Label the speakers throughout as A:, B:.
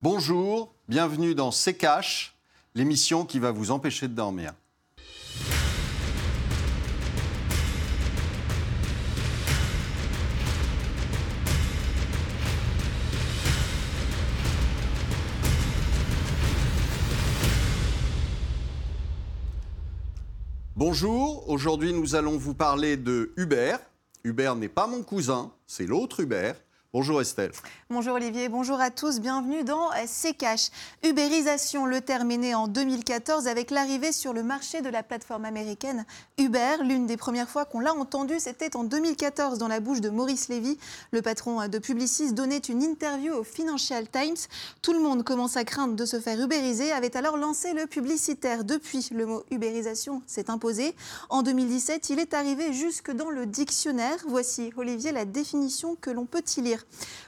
A: Bonjour, bienvenue dans C'est Cash, l'émission qui va vous empêcher de dormir. Bonjour, aujourd'hui nous allons vous parler de Hubert. Hubert n'est pas mon cousin, c'est l'autre Hubert. Bonjour Estelle.
B: Bonjour Olivier, bonjour à tous, bienvenue dans C-Cash. Uberisation, le terme est né en 2014 avec l'arrivée sur le marché de la plateforme américaine Uber. L'une des premières fois qu'on l'a entendu, c'était en 2014 dans la bouche de Maurice Lévy. Le patron de Publicis donnait une interview au Financial Times. Tout le monde commence à craindre de se faire ubériser, avait alors lancé le publicitaire. Depuis, le mot ubérisation s'est imposé. En 2017, il est arrivé jusque dans le dictionnaire. Voici, Olivier, la définition que l'on peut y lire.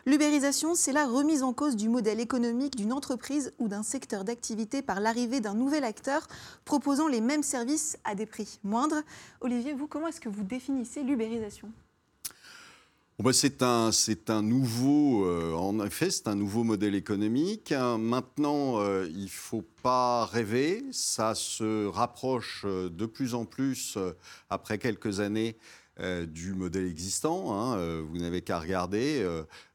B: L'ubérisation, c'est la remise en cause du modèle économique d'une entreprise ou d'un secteur d'activité par l'arrivée d'un nouvel acteur proposant les mêmes services à des prix moindres. Olivier, vous, comment est-ce que vous définissez l'ubérisation?
A: Bah, c'est un, nouveau, euh, en effet, c'est un nouveau modèle économique. Maintenant, euh, il ne faut pas rêver. Ça se rapproche euh, de plus en plus, après quelques années, euh, du modèle existant. Hein, euh, vous n'avez qu'à regarder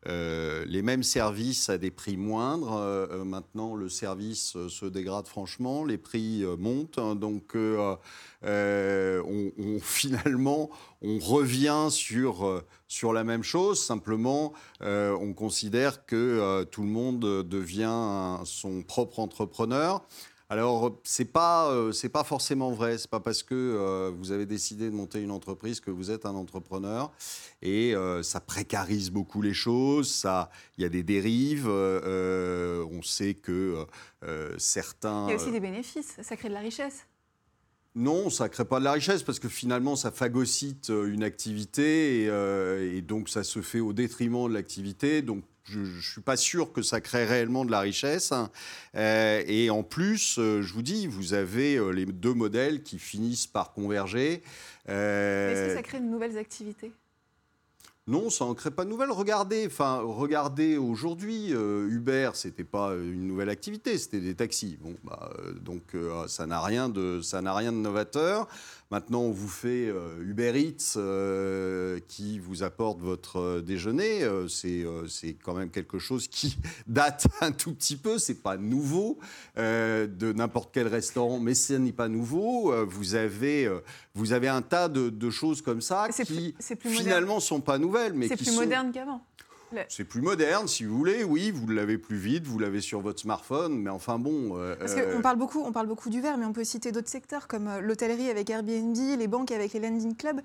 A: euh, les mêmes services à des prix moindres. maintenant, le service se dégrade franchement, les prix montent. Hein, donc, on, finalement, on revient sur, sur la même chose. Simplement, on considère que tout le monde devient son propre entrepreneur. Alors, c'est pas, euh, c'est pas forcément vrai. C'est pas parce que euh, vous avez décidé de monter une entreprise que vous êtes un entrepreneur. Et euh, ça précarise beaucoup les choses. Ça, il y a des dérives. on sait que certains.
B: Il y a aussi des bénéfices. Ça crée de la richesse.
A: Non, ça ne crée pas de la richesse parce que finalement, ça phagocyte une activité et, et donc ça se fait au détriment de l'activité. Donc je ne suis pas sûr que ça crée réellement de la richesse. Euh, et en plus, euh, je vous dis, vous avez euh, les deux modèles qui finissent par converger.
B: Est-ce que ça crée de nouvelles activités?
A: Non, ça n'en crée pas de nouvelles. Regardez, enfin, regardez aujourd'hui, Uber, c'était pas une nouvelle activité, c'était des taxis. Bon, bah, donc ça n'a rien de, ça n'a rien de novateur. Maintenant, on vous fait euh, Uber Eats euh, qui vous apporte votre euh, déjeuner. c'est quand même quelque chose qui date un tout petit peu. C'est pas nouveau de n'importe quel restaurant, mais ce n'est pas nouveau. vous avez vous avez un tas de, choses comme ça qui finalement ne sont pas nouvelles, mais
B: c'est plus moderne qu'avant.
A: C'est plus moderne, si vous voulez, oui, vous l'avez plus vite, vous l'avez sur votre smartphone, mais enfin bon...
B: Euh, Parce qu'on euh, parle beaucoup, on parle beaucoup du verre, mais on peut citer d'autres secteurs comme euh, l'hôtellerie avec Airbnb, les banques avec les landing clubs.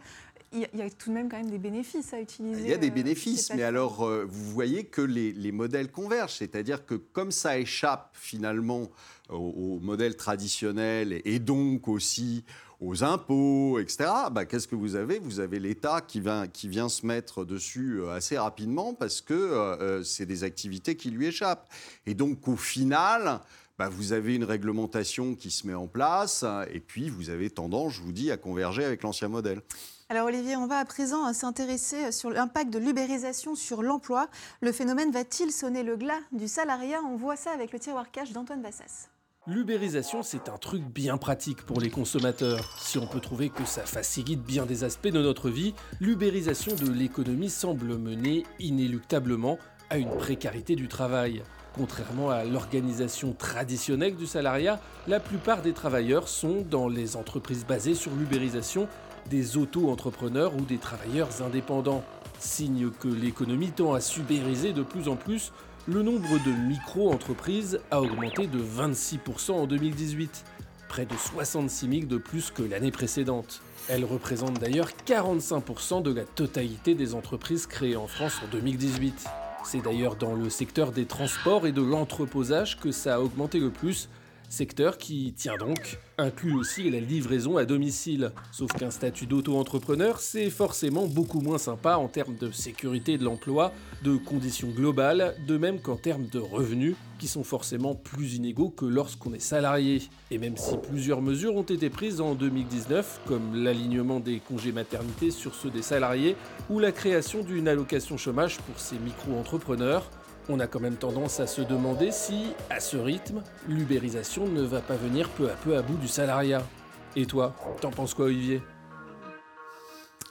B: Il y, a tout de même quand même des bénéfices à utiliser.
A: Il y a des bénéfices, mais alors vous voyez que les, modèles convergent, c'est-à-dire que comme ça échappe finalement au, au modèle traditionnel et donc aussi aux impôts, etc., bah, qu'est-ce que vous avez? Vous avez l'État qui vient, qui vient se mettre dessus euh, assez rapidement parce que euh, euh, c'est des activités qui lui échappent. Et donc, au final, bah, vous avez une réglementation qui se met en place et puis vous avez tendance, je vous dis, à converger avec l'ancien modèle.
B: Alors Olivier, on va à présent s'intéresser sur l'impact de l'ubérisation sur l'emploi. Le phénomène va-t-il sonner le glas du salariat? On voit ça avec le tiroir cash d'Antoine Vassas.
C: L'ubérisation, c'est un truc bien pratique pour les consommateurs. Si on peut trouver que ça facilite bien des aspects de notre vie, l'ubérisation de l'économie semble mener inéluctablement à une précarité du travail. Contrairement à l'organisation traditionnelle du salariat, la plupart des travailleurs sont, dans les entreprises basées sur l'ubérisation, des auto-entrepreneurs ou des travailleurs indépendants. Signe que l'économie tend à s'ubériser de plus en plus le nombre de micro-entreprises a augmenté de 26% en 2018, près de 66 000 de plus que l'année précédente. Elles représentent d'ailleurs 45% de la totalité des entreprises créées en France en 2018. C'est d'ailleurs dans le secteur des transports et de l'entreposage que ça a augmenté le plus, secteur qui, tient donc, inclut aussi la livraison à domicile. Sauf qu'un statut d'auto-entrepreneur, c'est forcément beaucoup moins sympa en termes de sécurité de l'emploi, de conditions globales, de même qu'en termes de revenus, qui sont forcément plus inégaux que lorsqu'on est salarié. Et même si plusieurs mesures ont été prises en 2019, comme l'alignement des congés maternité sur ceux des salariés, ou la création d'une allocation chômage pour ces micro-entrepreneurs, On a quand même tendance à se demander si, à ce rythme, l'ubérisation ne va pas venir peu à peu à bout du salariat. Et toi, t'en penses quoi Olivier?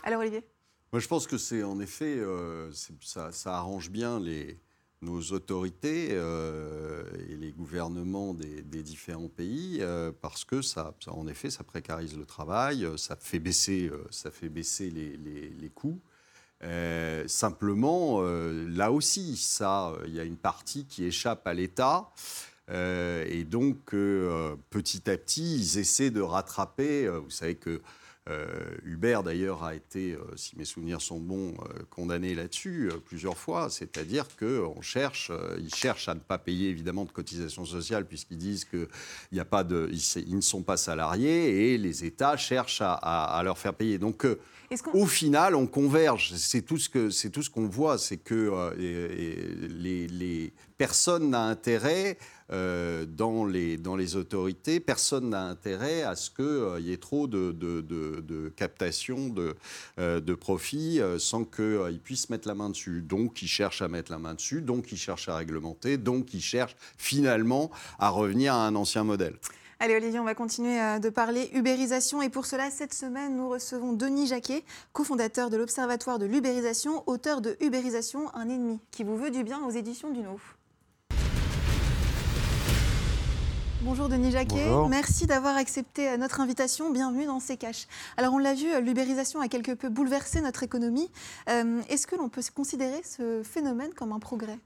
B: Alors Olivier?
A: Moi je pense que c'est en effet, euh, ça, ça, arrange bien les, nos autorités euh, et les gouvernements des, différents pays euh, parce que ça, en effet, ça précarise le travail, ça fait baisser, ça fait baisser les, les, coûts. Simplement, là aussi, ça, il y a une partie qui échappe à l'État. et donc, petit à petit, ils essaient de rattraper. vous savez que euh, Hubert, d'ailleurs, a été, euh, si mes souvenirs sont bons, euh, condamné là-dessus plusieurs fois. C'est-à-dire qu'on cherche, ils cherchent à ne pas payer évidemment de cotisations sociales puisqu'ils disent qu'ils a pas de, ils, ne sont pas salariés et les États cherchent à, leur faire payer. Donc, au final, on converge. C'est tout ce que c'est tout ce qu'on voit, c'est que les, les, personnes n'ont intérêt euh, dans, les, autorités, personne n'a intérêt à ce qu'il euh, y ait trop de, de, de, captation de, euh, profits sans qu'ils puissent mettre la main dessus. Donc, ils cherchent à mettre la main dessus, donc ils cherchent à réglementer, donc ils cherchent finalement à revenir à un ancien modèle.
B: Allez Olivier, on va continuer de parler ubérisation et pour cela, cette semaine, nous recevons Denis Jacquet, cofondateur de l'Observatoire de l'ubérisation, auteur de Ubérisation, un ennemi qui vous veut du bien aux éditions du Nou. Bonjour Denis Jacquet, merci d'avoir accepté euh, notre invitation. Bienvenue dans ces caches. Alors on l'a vu, euh, l'ubérisation a quelque peu bouleversé notre économie. Euh, est-ce que l'on peut considérer ce phénomène comme un progrès?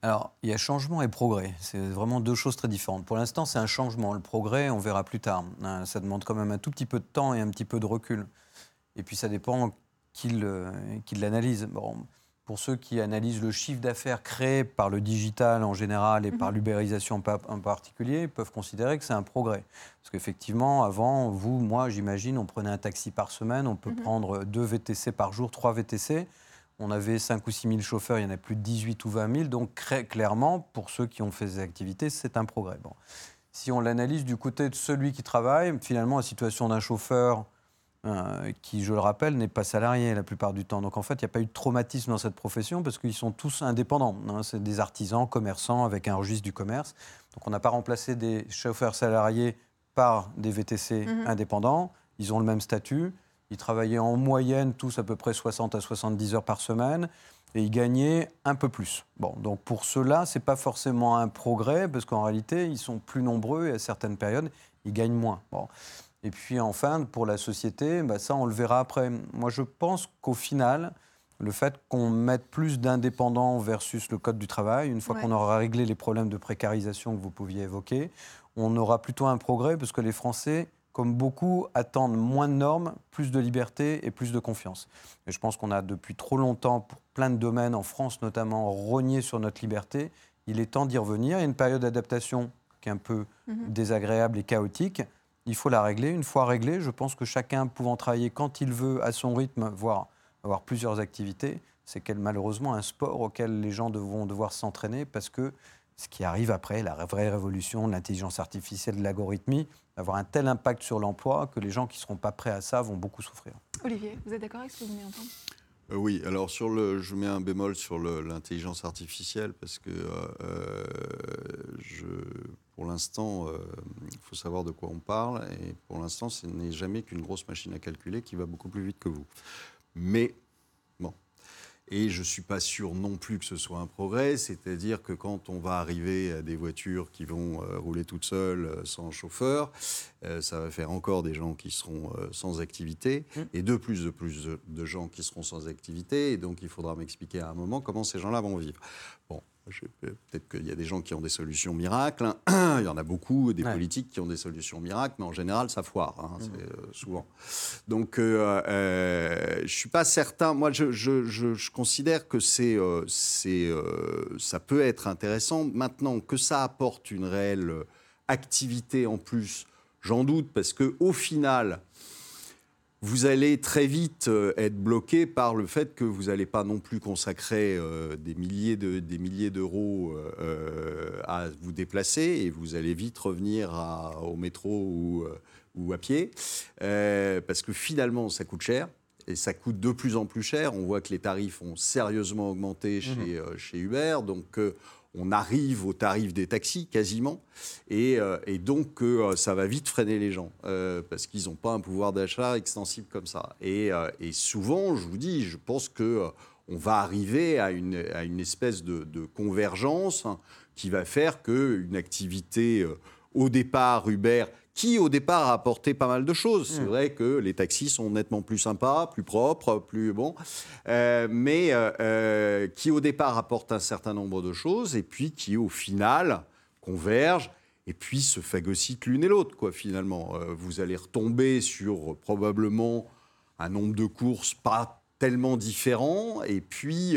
D: Alors, il y a changement et progrès. C'est vraiment deux choses très différentes. Pour l'instant, c'est un changement. Le progrès, on verra plus tard. Hein, ça demande quand même un tout petit peu de temps et un petit peu de recul. Et puis, ça dépend qui l'analyse. Bon, pour ceux qui analysent le chiffre d'affaires créé par le digital en général et par mhm. l'ubérisation en particulier, peuvent considérer que c'est un progrès. Parce qu'effectivement, avant, vous, moi, j'imagine, on prenait un taxi par semaine, on peut mhm. prendre deux VTC par jour, trois VTC. On avait 5 ou 6 000 chauffeurs, il y en a plus de 18 ou 20 000. Donc, clairement, pour ceux qui ont fait ces activités, c'est un progrès. Bon. Si on l'analyse du côté de celui qui travaille, finalement, la situation d'un chauffeur euh, qui, je le rappelle, n'est pas salarié la plupart du temps. Donc en fait, il n'y a pas eu de traumatisme dans cette profession parce qu'ils sont tous indépendants. Hein. C'est des artisans, commerçants avec un registre du commerce. Donc on n'a pas remplacé des chauffeurs salariés par des VTC mhm. indépendants. Ils ont le même statut. Ils travaillaient en moyenne tous à peu près 60 à 70 heures par semaine et ils gagnaient un peu plus. Bon, donc pour ceux-là, ce n'est pas forcément un progrès parce qu'en réalité, ils sont plus nombreux et à certaines périodes, ils gagnent moins. Bon. Et puis enfin, pour la société, bah, ça, on le verra après. Moi, je pense qu'au final, le fait qu'on mette plus d'indépendants versus le Code du travail, une fois qu'on aura réglé les problèmes de précarisation que vous pouviez évoquer, on aura plutôt un progrès parce que les Français, comme beaucoup, attendent moins de normes, plus de liberté et plus de confiance. Et je pense qu'on a depuis trop longtemps, pour plein de domaines, en France notamment, rogné sur notre liberté. Il est temps d'y revenir. Il y a une période d'adaptation qui est un peu mhm. désagréable et chaotique il faut la régler. Une fois réglée, je pense que chacun pouvant travailler quand il veut, à son rythme, voire avoir plusieurs activités, c'est malheureusement un sport auquel les gens vont devoir s'entraîner parce que ce qui arrive après, la vraie révolution de l'intelligence artificielle, de l'algorithmie, avoir un tel impact sur l'emploi que les gens qui ne seront pas prêts à ça vont beaucoup souffrir.
B: Olivier, vous êtes d'accord avec ce que vous venez d'entendre?
A: Euh, oui, alors sur le, je mets un bémol sur l'intelligence artificielle parce que euh, euh, pour l'instant, il faut savoir de quoi on parle et pour l'instant, ce n'est jamais qu'une grosse machine à calculer qui va beaucoup plus vite que vous. Et je ne suis pas sûr non plus que ce soit un progrès, c'est-à-dire que quand on va arriver à des voitures qui vont euh, rouler toutes seules, euh, sans chauffeur, euh, ça va faire encore des gens qui seront sans activité, mmh. et de plus de plus de, gens qui seront sans activité, et donc il faudra m'expliquer à un moment comment ces gens-là vont vivre. Bon, Peut-être qu'il y a des gens qui ont des solutions miracles. Il y en a beaucoup, des politiques qui ont des solutions miracles, mais en général, ça foire, hein, mmh. euh, souvent. Donc, euh, euh, je ne suis pas certain. Moi, je, je, considère que c'est, c'est, ça peut être intéressant. Maintenant, que ça apporte une réelle activité en plus, j'en doute, parce qu'au final, vous allez très vite euh, être bloqué par le fait que vous n'allez pas non plus consacrer euh, des milliers de, des milliers d'euros euh, à vous déplacer et vous allez vite revenir au métro ou, ou à pied parce que finalement ça coûte cher et ça coûte de plus en plus cher. On voit que les tarifs ont sérieusement augmenté chez, euh, chez Uber. Donc, on arrive au tarif des taxis quasiment. Et, euh, donc, euh, ça va vite freiner les gens euh, parce qu'ils n'ont pas un pouvoir d'achat extensible comme ça. Et, souvent, je vous dis, je pense que on va arriver à une, espèce de, convergence hein, qui va faire qu'une activité au départ Uber, qui au départ a apporté pas mal de choses. C'est vrai que les taxis sont nettement plus sympas, plus propres, plus bon, euh, mais euh, euh, qui au départ apporte un certain nombre de choses et puis qui au final convergent et puis se phagocytent l'une et l'autre, quoi, finalement. Euh, vous allez retomber sur probablement un nombre de courses pas tellement différents et puis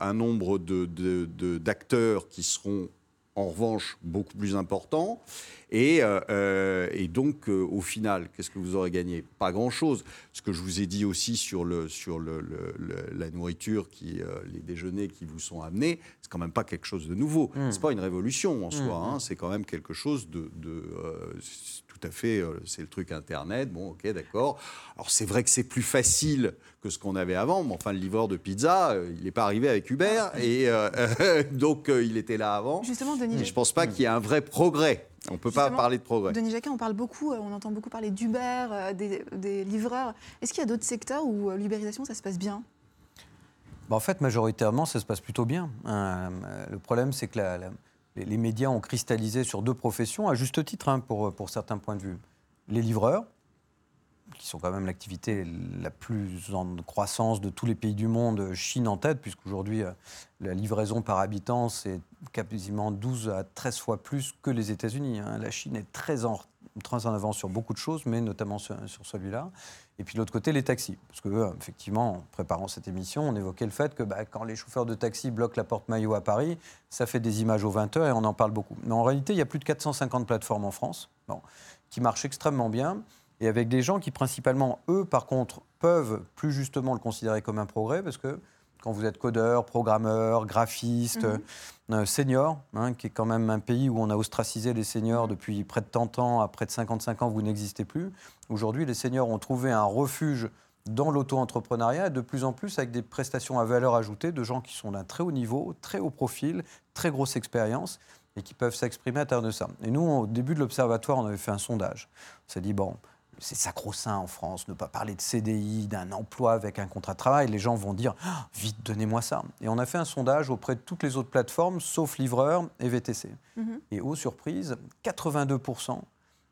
A: un nombre de- de- de- d'acteurs qui seront en revanche beaucoup plus importants. Et, euh, euh, et donc, euh, au final, qu'est-ce que vous aurez gagné? Pas grand-chose. Ce que je vous ai dit aussi sur, le, sur le, le- le- la nourriture, qui, euh, les déjeuners qui vous sont amenés, c'est quand même pas quelque chose de nouveau. C'est pas une révolution en soi. hein. C'est quand même quelque chose de, à fait. euh, c'est le truc Internet. Bon, ok, d'accord. Alors c'est vrai que c'est plus facile que ce qu'on avait avant, mais enfin le livreur de pizza, euh, il n'est pas arrivé avec Uber et euh, donc euh, il était là avant.
B: Justement, Denis,
A: Et je pense pas qu'il y ait un vrai progrès. On peut pas parler de progrès.
B: Denis Jacquin, on parle beaucoup, on entend beaucoup parler d'Uber, des, des livreurs. Est-ce qu'il y a d'autres secteurs où l'ubérisation, ça se passe bien?
D: Bah, en fait, majoritairement, ça se passe plutôt bien. Euh, le problème, c'est que la- la- les, médias ont cristallisé sur deux professions, à juste titre, hein, pour, pour certains points de vue. Les livreurs, qui sont quand même l'activité la plus en croissance de tous les pays du monde, Chine en tête, puisqu'aujourd'hui, euh, la livraison par habitant, c'est quasiment 12 à 13 fois plus que les États-Unis. hein. La Chine est très en, très en avance sur beaucoup de choses, mais notamment sur celui-là. Et puis de l'autre côté, les taxis. Parce que, euh, effectivement, en préparant cette émission, on évoquait le fait que bah, quand les chauffeurs de taxi bloquent la porte Maillot à Paris, ça fait des images aux 20 heures et on en parle beaucoup. Mais en réalité, il y a plus de 450 plateformes en France bon, qui marchent extrêmement bien et avec des gens qui, principalement, eux, par contre, peuvent plus justement le considérer comme un progrès parce que quand vous êtes codeur, programmeur, graphiste,
B: Mhm.
D: euh, senior, hein, qui est quand même un pays où on a ostracisé les seniors depuis près de 30 ans, à près de 55 ans, vous n'existez plus. Aujourd'hui, les seniors ont trouvé un refuge dans l'auto-entrepreneuriat, et de plus en plus avec des prestations à valeur ajoutée de gens qui sont d'un très haut niveau, très haut profil, très grosse expérience et qui peuvent s'exprimer à travers de ça. Et nous, au début de l'Observatoire, on avait fait un sondage. On s'est dit, bon, c'est sacro-saint en France, ne pas parler de CDI, d'un emploi avec un contrat de travail. Les gens vont dire, Ah, vite, donnez-moi ça. Et on a fait un sondage auprès de toutes les autres plateformes, sauf Livreur et VTC.
B: Mhm.
D: Et aux surprises, 82%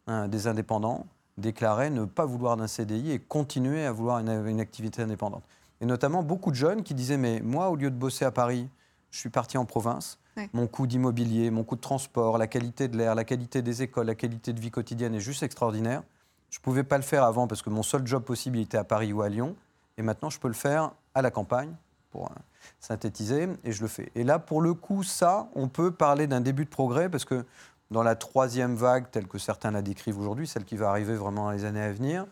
D: hein, des indépendants déclaraient ne pas vouloir d'un CDI et continuer à vouloir une, une activité indépendante. Et notamment beaucoup de jeunes qui disaient, mais moi, au lieu de bosser à Paris, je suis parti en province.
B: Ouais.
D: Mon coût d'immobilier, mon coût de transport, la qualité de l'air, la qualité des écoles, la qualité de vie quotidienne est juste extraordinaire. Je ne pouvais pas le faire avant parce que mon seul job possible était à Paris ou à Lyon. Et maintenant, je peux le faire à la campagne, pour euh, synthétiser, et je le fais. Et là, pour le coup, ça, on peut parler d'un début de progrès parce que dans la troisième vague, telle que certains la décrivent aujourd'hui, celle qui va arriver vraiment dans les années à venir,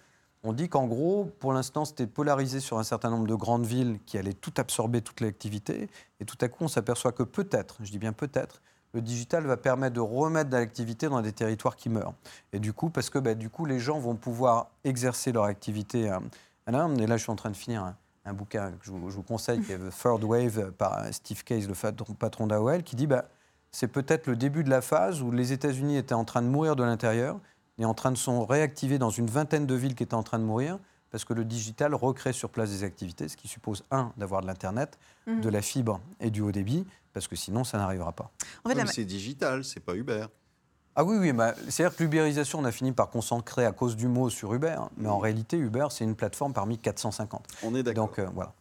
D: on dit qu'en gros, pour l'instant, c'était polarisé sur un certain nombre de grandes villes qui allaient tout absorber, toute l'activité. Et tout à coup, on s'aperçoit que peut-être, je dis bien peut-être, le digital va permettre de remettre de l'activité dans des territoires qui meurent. Et du coup, parce que bah, du coup, les gens vont pouvoir exercer leur activité. euh, et là, je suis en train de finir un, bouquin que je vous, conseille, qui est The Third Wave euh, par Steve Case, le patron- patron d'AOL, qui dit bah, c'est peut-être le début de la phase où les États-Unis étaient en train de mourir de l'intérieur et en train de se réactiver dans une vingtaine de villes qui étaient en train de mourir parce que le digital recrée sur place des activités, ce qui suppose, un, d'avoir de l'Internet,
B: Mhm.
D: de la fibre et du haut débit, parce que sinon, ça n'arrivera pas.
B: En fait, la
A: c'est digital, c'est pas Uber.
D: Ah oui, oui, bah, c'est-à-dire que l'ubérisation, on a fini par concentrer à cause du mot sur Uber, hein, mais en réalité, Uber, c'est une plateforme parmi 450.
A: On est d'accord.
D: Donc euh, voilà.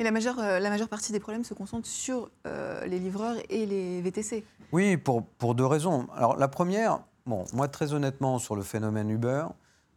B: et la majeure, euh, la majeure partie des problèmes se concentre sur euh, les livreurs et les VTC.
D: Oui, pour, pour deux raisons. Alors la première, bon, moi très honnêtement sur le phénomène Uber,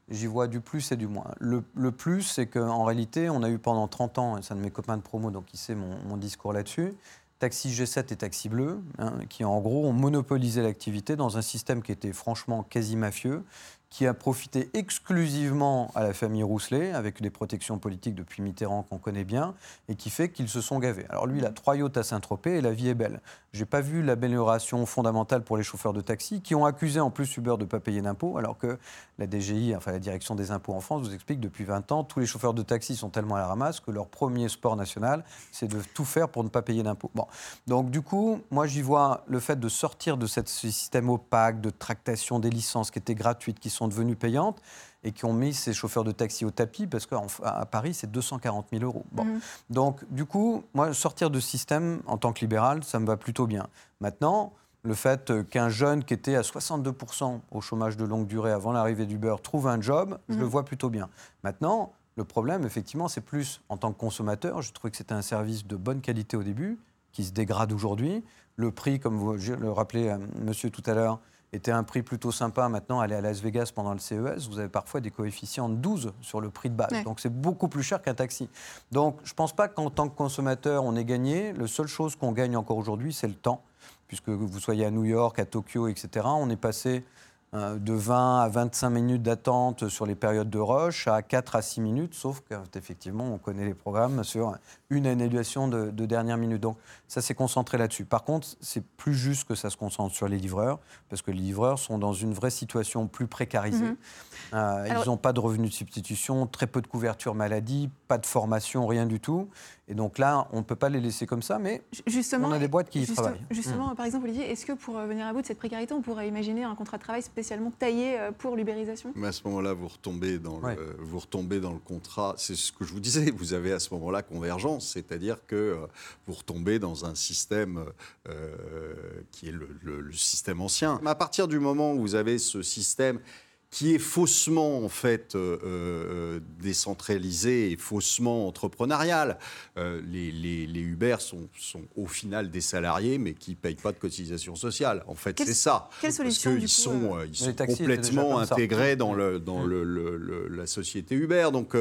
D: j'y vois du plus et du moins. Le, plus, c'est qu'en réalité, on a eu pendant 30 ans, et c'est un de mes copains de promo, donc il sait mon, mon discours là-dessus, Taxi G7 et Taxi Bleu, hein, qui en gros ont monopolisé l'activité dans un système qui était franchement quasi mafieux, qui a profité exclusivement à la famille Rousselet, avec des protections politiques depuis Mitterrand qu'on connaît bien, et qui fait qu'ils se sont gavés. Alors lui, il a trois yachts à Saint-Tropez et la vie est belle. Je n'ai pas vu l'amélioration fondamentale pour les chauffeurs de taxi, qui ont accusé en plus Uber de ne pas payer d'impôts, alors que la DGI, enfin la Direction des impôts en France, vous explique depuis 20 ans, tous les chauffeurs de taxi sont tellement à la ramasse que leur premier sport national, c'est de tout faire pour ne pas payer d'impôts. Bon. Donc du coup, moi j'y vois le fait de sortir de ce système opaque de tractation des licences qui étaient gratuites, qui sont devenues payantes, et qui ont mis ces chauffeurs de taxi au tapis parce qu'à Paris, c'est 240 000 euros. Bon. Mhm. Donc, du coup, moi, sortir de ce système en tant que libéral, ça me va plutôt bien. Maintenant, le fait qu'un jeune qui était à 62% au chômage de longue durée avant l'arrivée d'Uber trouve un job, je le mhm. vois plutôt bien. Maintenant, le problème, effectivement, c'est plus en tant que consommateur. Je trouvais que c'était un service de bonne qualité au début, qui se dégrade aujourd'hui. Le prix, comme vous le rappelez, euh, monsieur, tout à l'heure, était un prix plutôt sympa. Maintenant, aller à Las Vegas pendant le CES, vous avez parfois des coefficients de 12 sur le prix de base. Donc c'est beaucoup plus cher qu'un taxi. Donc je ne pense pas qu'en tant que consommateur, on ait gagné. La seule chose qu'on gagne encore aujourd'hui, c'est le temps. Puisque vous soyez à New York, à Tokyo, etc., on est passé de 20 à 25 minutes d'attente sur les périodes de rush à 4 à 6 minutes, sauf qu'effectivement, on connaît les programmes sur une annulation de, dernière minute. Donc, ça s'est concentré là-dessus. Par contre, c'est plus juste que ça se concentre sur les livreurs, parce que les livreurs sont dans une vraie situation plus précarisée. Mhm. Euh, ils n'ont pas de revenus de substitution, très peu de couverture maladie, pas de formation, rien du tout. Et donc là, on ne peut pas les laisser comme ça, mais
B: justement,
D: on a des boîtes qui y travaillent.
B: Justement, mm. par exemple, Olivier, est-ce que pour euh, venir à bout de cette précarité, on pourrait imaginer un contrat de travail spécialement taillé euh, pour l'ubérisation?
A: Mais à ce moment-là, vous retombez dans le, vous retombez dans le contrat. C'est ce que je vous disais. Vous avez à ce moment-là convergence, c'est-à-dire que euh, vous retombez dans un système qui est le, le système ancien. Mais à partir du moment où vous avez ce système qui est faussement en fait euh, euh, décentralisé et faussement entrepreneurial. Euh, les, les, Uber sont, sont, au final des salariés, mais qui ne payent pas de cotisation sociale. En fait, c'est ça.
B: Quelle solution
A: Parce qu'ils sont, ils sont complètement intégrés dans, le, dans le, la société Uber. Donc,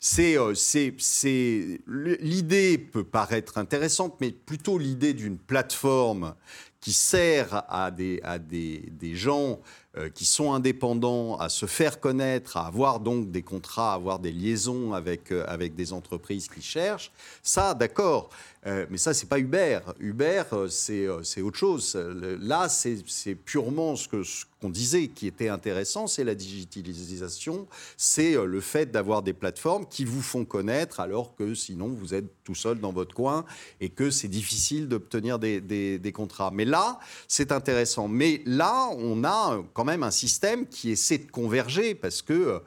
A: c'est, c'est, l'idée peut paraître intéressante, mais plutôt l'idée d'une plateforme qui sert à des, à des, des gens euh, qui sont indépendants à se faire connaître, à avoir donc des contrats, à avoir des liaisons avec, euh, avec des entreprises qui cherchent, ça, d'accord. Euh, mais ça, c'est pas Uber. Uber, c'est autre chose. Là, c'est purement ce qu'on disait qui était intéressant, c'est la digitalisation, c'est le fait d'avoir des plateformes qui vous font connaître alors que sinon vous êtes tout seul dans votre coin et que c'est difficile d'obtenir des, des, des, contrats. Mais là, c'est intéressant. Mais là, on a quand même un système qui essaie de converger parce que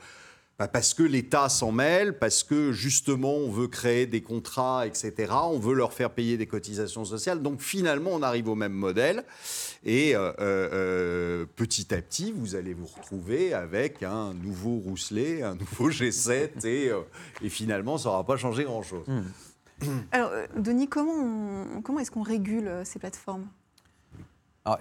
A: parce que l'État s'en mêle, parce que justement on veut créer des contrats, etc. On veut leur faire payer des cotisations sociales. Donc finalement on arrive au même modèle. Et euh, euh, petit à petit, vous allez vous retrouver avec un nouveau Rousselet, un nouveau G7, et, euh, et finalement ça n'aura pas changé grand-chose.
B: Hmm. Alors, Denis, comment, comment est-ce qu'on régule ces plateformes?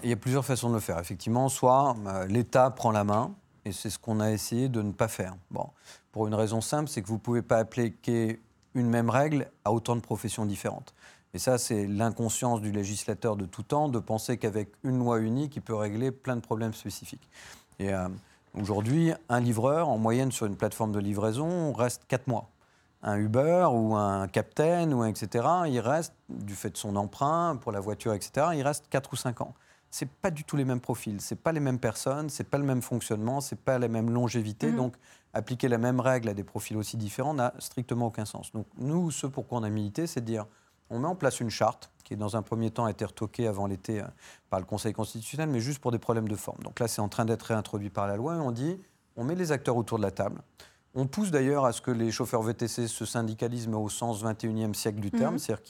D: Il y a plusieurs façons de le faire. Effectivement, soit euh, l'État prend la main, et c'est ce qu'on a essayé de ne pas faire. Bon, pour une raison simple, c'est que vous ne pouvez pas appliquer une même règle à autant de professions différentes. Et ça, c'est l'inconscience du législateur de tout temps, de penser qu'avec une loi unique, il peut régler plein de problèmes spécifiques. Et euh, aujourd'hui, un livreur, en moyenne sur une plateforme de livraison, reste 4 mois. Un Uber ou un Captain ou etc., il reste, du fait de son emprunt pour la voiture, etc., il reste 4 ou 5 ans c'est pas du tout les mêmes profils, c'est pas les mêmes personnes, c'est pas le même fonctionnement, c'est pas la même longévité. Mhm. Donc, appliquer la même règle à des profils aussi différents n'a strictement aucun sens. Donc, nous, ce pour quoi on a milité, c'est de dire on met en place une charte qui, dans un premier temps, a été retoquée avant l'été euh, par le Conseil constitutionnel, mais juste pour des problèmes de forme. Donc là, c'est en train d'être réintroduit par la loi et on dit on met les acteurs autour de la table. On pousse d'ailleurs à ce que les chauffeurs VTC se syndicalisent au sens 21e siècle du terme, mhm. c'est-à-dire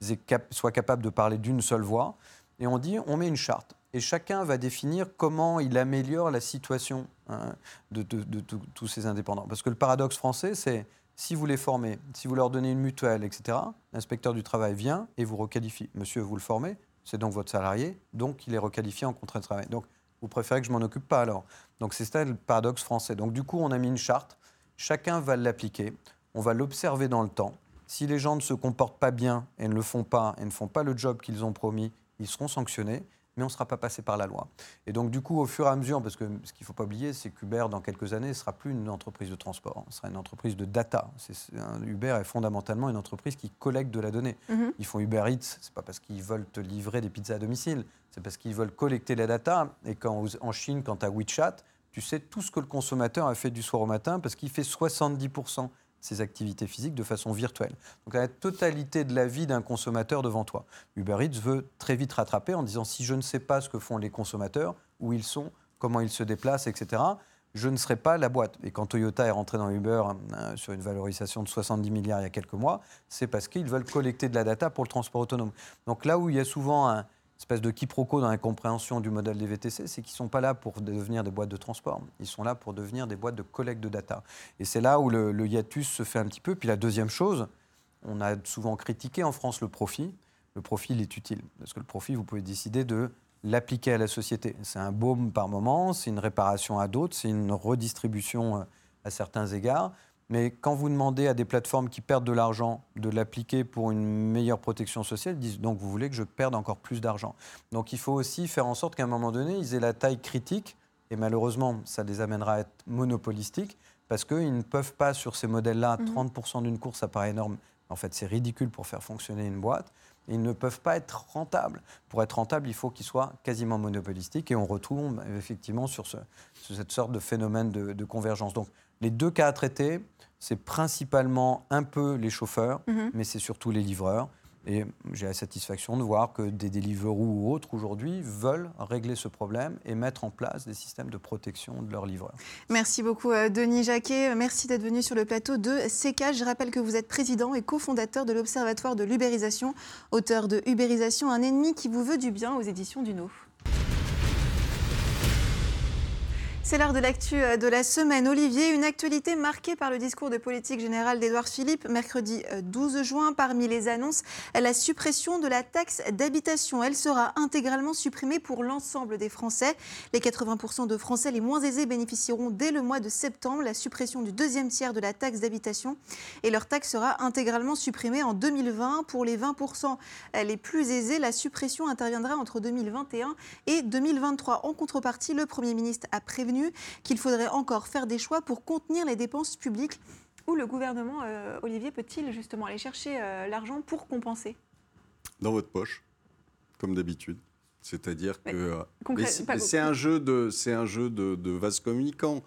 D: qu'ils soient capables de parler d'une seule voix et on dit on met une charte. Et chacun va définir comment il améliore la situation hein, de, tous ces indépendants. Parce que le paradoxe français, c'est si vous les formez, si vous leur donnez une mutuelle, etc., l'inspecteur du travail vient et vous requalifie. Monsieur, vous le formez, c'est donc votre salarié, donc il est requalifié en contrat de travail. Donc vous préférez que je m'en occupe pas alors. Donc c'est ça le paradoxe français. Donc du coup, on a mis une charte, chacun va l'appliquer, on va l'observer dans le temps. Si les gens ne se comportent pas bien et ne le font pas et ne font pas le job qu'ils ont promis, ils seront sanctionnés. mais on ne sera pas passé par la loi. Et donc, du coup, au fur et à mesure, parce que ce qu'il ne faut pas oublier, c'est qu'Uber, dans quelques années, ne sera plus une entreprise de transport, ce sera une entreprise de data. Uber est fondamentalement une entreprise qui collecte de la donnée. Mhm. Ils font Uber Eats, ce n'est pas parce qu'ils veulent te livrer des pizzas à domicile, c'est parce qu'ils veulent collecter la data. Et quand, en Chine, quand tu as WeChat, tu sais tout ce que le consommateur a fait du soir au matin, parce qu'il fait 70% ses activités physiques de façon virtuelle. Donc la totalité de la vie d'un consommateur devant toi. Uber Eats veut très vite rattraper en disant si je ne sais pas ce que font les consommateurs, où ils sont, comment ils se déplacent, etc., je ne serai pas la boîte. Et quand Toyota est rentré dans Uber euh, sur une valorisation de 70 milliards il y a quelques mois, c'est parce qu'ils veulent collecter de la data pour le transport autonome. Donc là où il y a souvent un, espèce de quiproquo dans la compréhension du modèle des VTC, c'est qu'ils ne sont pas là pour devenir des boîtes de transport, ils sont là pour devenir des boîtes de collecte de data. Et c'est là où le, hiatus se fait un petit peu. Puis la deuxième chose, on a souvent critiqué en France le profit. Le profit, il est utile. Parce que le profit, vous pouvez décider de l'appliquer à la société. C'est un baume par moment, c'est une réparation à d'autres, c'est une redistribution euh, à certains égards. Mais quand vous demandez à des plateformes qui perdent de l'argent de l'appliquer pour une meilleure protection sociale, ils disent donc vous voulez que je perde encore plus d'argent. Donc il faut aussi faire en sorte qu'à un moment donné, ils aient la taille critique, et malheureusement, ça les amènera à être monopolistiques, parce qu'ils ne peuvent pas, sur ces modèles-là, 30% mhm. d'une course, ça paraît énorme. En fait, c'est ridicule pour faire fonctionner une boîte. Ils ne peuvent pas être rentables. Pour être rentable, il faut qu'ils soient quasiment monopolistiques. Et on retrouve effectivement sur, ce, cette sorte de phénomène de, de convergence. Donc, les deux cas à traiter, c'est principalement un peu les chauffeurs, mhm. mais c'est surtout les livreurs. Et j'ai la satisfaction de voir que des Deliveroo ou autres aujourd'hui veulent régler ce problème et mettre en place des systèmes de protection de leurs livreurs.
B: Merci beaucoup euh, Denis Jacquet. Merci d'être venu sur le plateau de CK. Je rappelle que vous êtes président et cofondateur de l'Observatoire de l'ubérisation, auteur de Ubérisation, un ennemi qui vous veut du bien aux éditions du No. C'est l'heure de l'actu euh, de la semaine. Olivier, une actualité marquée par le discours de politique générale d'Édouard Philippe, mercredi 12 euh, juin. Parmi les annonces, la suppression de la taxe d'habitation. Elle sera intégralement supprimée pour l'ensemble des Français. Les 80% de Français les moins aisés bénéficieront dès le mois de septembre la suppression du deuxième tiers de la taxe d'habitation. Et leur taxe sera intégralement supprimée en 2020. Pour les 20% les plus aisés, la suppression interviendra entre 2021 et 2023. En contrepartie, le Premier ministre a prévenu qu'il faudrait encore faire des choix pour contenir les dépenses publiques. Où le gouvernement, euh, Olivier, peut-il justement aller chercher euh, l'argent pour compenser?
A: Dans votre poche, comme d'habitude. C'est-à-dire que euh, c'est un jeu de c'est un jeu de, de vase communicant.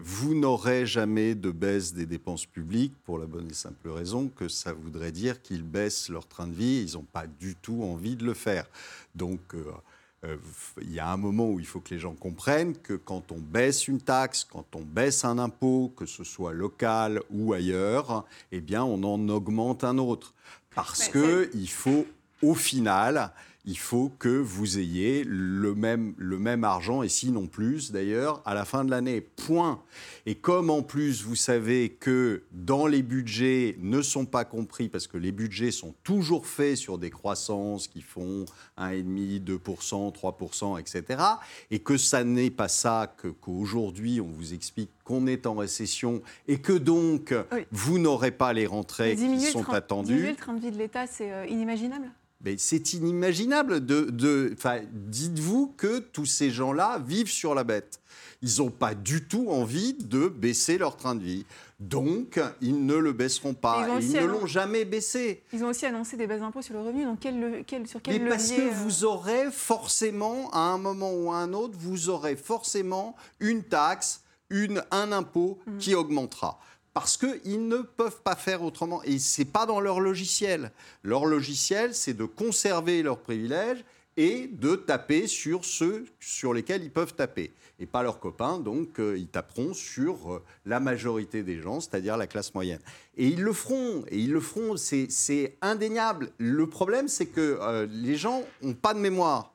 A: vous n'aurez jamais de baisse des dépenses publiques pour la bonne et simple raison que ça voudrait dire qu'ils baissent leur train de vie. Ils n'ont pas du tout envie de le faire. Donc euh, il y a un moment où il faut que les gens comprennent que quand on baisse une taxe, quand on baisse un impôt, que ce soit local ou ailleurs, eh bien, on en augmente un autre. Parce qu'il faut, au final, il faut que vous ayez le même, le même argent, et sinon plus d'ailleurs, à la fin de l'année. Point. Et comme en plus, vous savez que dans les budgets ne sont pas compris, parce que les budgets sont toujours faits sur des croissances qui font 1,5, 2%, 3%, etc., et que ça n'est pas ça, qu'aujourd'hui on vous explique qu'on est en récession et que donc vous n'aurez pas les rentrées qui sont attendues. Diminuer
B: le train de vie de l'État, c'est euh, inimaginable
A: c'est inimaginable. De, dites-vous que tous ces gens-là vivent sur la bête. Ils n'ont pas du tout envie de baisser leur train de vie. Donc, ils ne le baisseront pas. Ils, ne l'ont jamais baissé.
B: Ils ont aussi annoncé des baisses d'impôts sur le revenu. Donc, quel, quel, sur quel
A: Mais parce que euh, vous aurez forcément, à un moment ou à un autre, vous aurez forcément une taxe, une, un impôt mmh. qui augmentera parce qu'ils ne peuvent pas faire autrement. Et ce n'est pas dans leur logiciel. Leur logiciel, c'est de conserver leurs privilèges et de taper sur ceux sur lesquels ils peuvent taper. Et pas leurs copains, donc euh, ils taperont sur euh, la majorité des gens, c'est-à-dire la classe moyenne. Et ils le feront, et ils le feront, c'est indéniable. Le problème, c'est que euh, les gens n'ont pas de mémoire.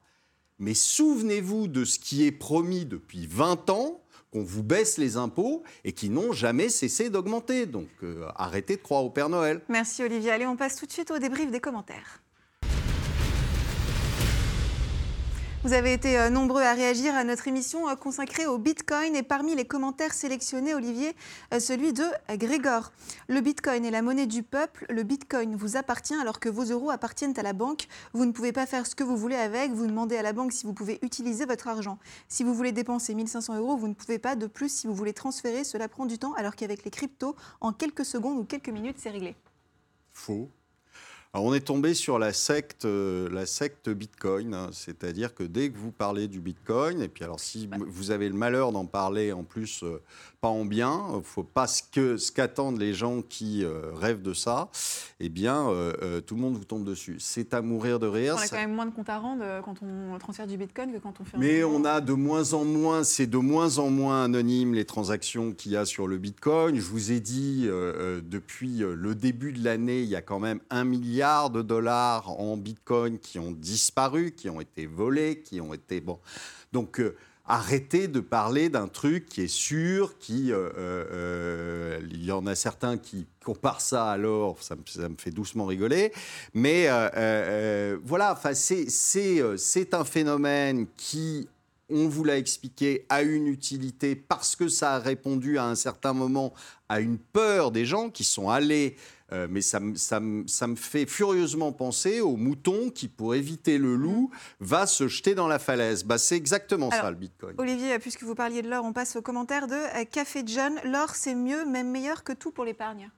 A: Mais souvenez-vous de ce qui est promis depuis 20 ans, qu'on vous baisse les impôts et qui n'ont jamais cessé d'augmenter. Donc euh, arrêtez de croire au Père Noël.
B: Merci Olivier. Allez, on passe tout de suite au débrief des commentaires. Vous avez été euh, nombreux à réagir à notre émission euh, consacrée au Bitcoin et parmi les commentaires sélectionnés, Olivier, euh, celui de Grégor. Le Bitcoin est la monnaie du peuple. Le Bitcoin vous appartient alors que vos euros appartiennent à la banque. Vous ne pouvez pas faire ce que vous voulez avec. Vous demandez à la banque si vous pouvez utiliser votre argent. Si vous voulez dépenser 1500 euros, vous ne pouvez pas. De plus, si vous voulez transférer, cela prend du temps alors qu'avec les cryptos, en quelques secondes ou quelques minutes, c'est réglé.
A: Faux. Alors on est tombé sur la secte, euh, la secte Bitcoin, hein. c'est-à-dire que dès que vous parlez du Bitcoin, et puis alors si vous avez le malheur d'en parler en plus euh, pas en bien, il faut pas ce que ce qu'attendent les gens qui euh, rêvent de ça, eh bien tout le monde vous tombe dessus. C'est à mourir de rire.
B: On a quand même moins de comptes à rendre quand on transfère du Bitcoin que quand on fait.
A: Mais on a de moins en moins, c'est de moins en moins anonyme les transactions qu'il y a sur le Bitcoin. Je vous ai dit depuis le début de l'année, il y a quand même un milliard de dollars en Bitcoin qui ont disparu, qui ont été volés, qui ont été... Bon. Donc, euh, arrêtez de parler d'un truc qui est sûr, qui... Euh, euh, il y en a certains qui comparent ça à l'or, ça, ça, me fait doucement rigoler. Mais voilà, c'est un phénomène qui on vous l'a expliqué, a une utilité parce que ça a répondu à un certain moment à une peur des gens qui sont allés euh, mais ça, me fait furieusement penser au mouton qui, pour éviter le loup, va se jeter dans la falaise. Bah, c'est exactement ça le Bitcoin.
B: Olivier, puisque vous parliez de l'or, on passe au commentaire de euh, Café John. L'or, c'est mieux, même meilleur que tout pour l'épargne.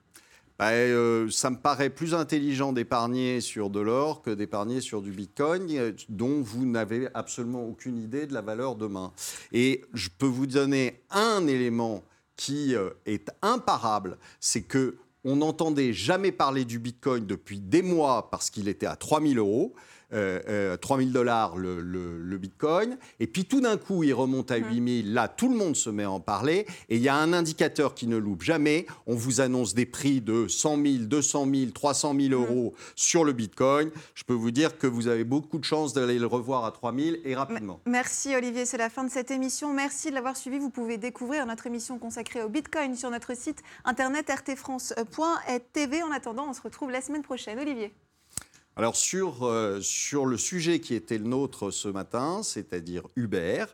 A: Bah, euh, ça me paraît plus intelligent d'épargner sur de l'or que d'épargner sur du bitcoin, dont vous n'avez absolument aucune idée de la valeur demain. Et je peux vous donner un élément qui est imparable, c'est que on n'entendait jamais parler du Bitcoin depuis des mois parce qu'il était à 3000 euros. Euh, 3000 euh, dollars le, Bitcoin. Et puis tout d'un coup, il remonte à 8000. Mmh. Là, tout le monde se met à en parler. Et il y a un indicateur qui ne loupe jamais. On vous annonce des prix de 100 000, 200 000, 300 000 euros sur le Bitcoin. Je peux vous dire que vous avez beaucoup de chances d'aller le revoir à 3000 et rapidement.
B: Merci Olivier, c'est la fin de cette émission. Merci de l'avoir suivi. Vous pouvez découvrir notre émission consacrée au Bitcoin sur notre site internet rtfrance.tv. En attendant, on se retrouve la semaine prochaine. Olivier.
A: Alors sur, euh, sur le sujet qui était le nôtre ce matin, c'est-à-dire Uber,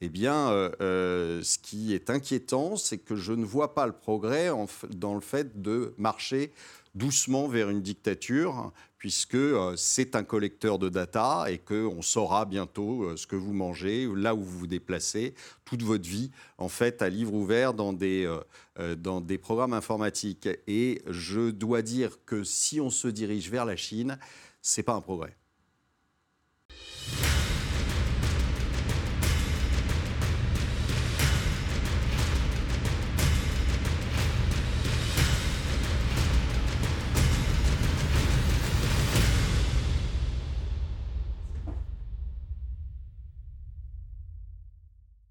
A: eh bien, euh, euh, ce qui est inquiétant, c'est que je ne vois pas le progrès dans le fait de marcher doucement vers une dictature, puisque c'est un collecteur de data et qu'on saura bientôt ce que vous mangez, là où vous vous déplacez, toute votre vie, en fait, à livre ouvert dans des, dans des programmes informatiques. Et je dois dire que si on se dirige vers la Chine, c'est pas un progrès.